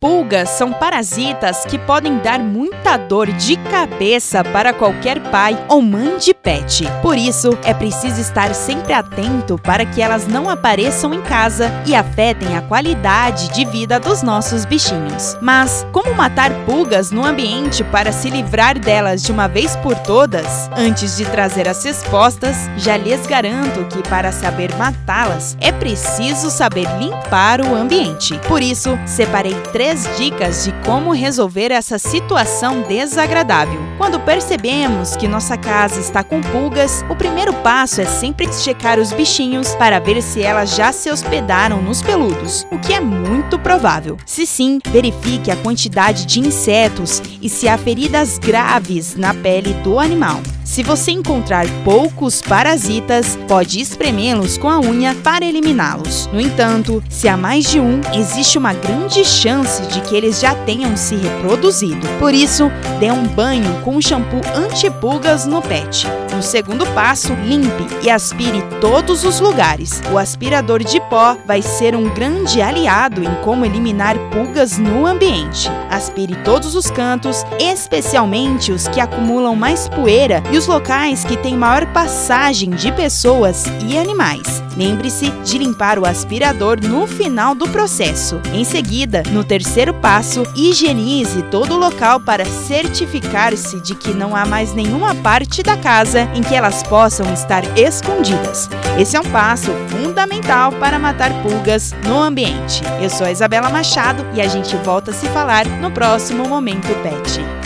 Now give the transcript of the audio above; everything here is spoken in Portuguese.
Pulgas são parasitas que podem dar muita dor de cabeça para qualquer pai ou mãe de pet. Por isso, é preciso estar sempre atento para que elas não apareçam em casa e afetem a qualidade de vida dos nossos bichinhos. Mas como matar pulgas no ambiente para se livrar delas de uma vez por todas? Antes de trazer as respostas, já lhes garanto que para saber matá-las é preciso saber limpar o ambiente. Por isso, separei três três dicas de como resolver essa situação desagradável. Quando percebemos que nossa casa está com pulgas, o primeiro passo é sempre checar os bichinhos para ver se elas já se hospedaram nos peludos, o que é muito provável. Se sim, verifique a quantidade de insetos e se há feridas graves na pele do animal. Se você encontrar poucos parasitas, pode espremê-los com a unha para eliminá-los. No entanto, se há mais de um, existe uma grande chance de que eles já tenham se reproduzido. Por isso, dê um banho com shampoo antipulgas no pet. No segundo passo, limpe e aspire todos os lugares. O aspirador de pó vai ser um grande aliado em como eliminar pulgas no ambiente. Aspire todos os cantos, especialmente os que acumulam mais poeira e os locais que têm maior passagem de pessoas e animais. Lembre-se de limpar o aspirador no final do processo. Em seguida, no terceiro passo, higienize todo o local para certificar-se de que não há mais nenhuma parte da casa em que elas possam estar escondidas. Esse é um passo fundamental para matar pulgas no ambiente. Eu sou a Isabela Machado e a gente volta a se falar no próximo Momento Pet.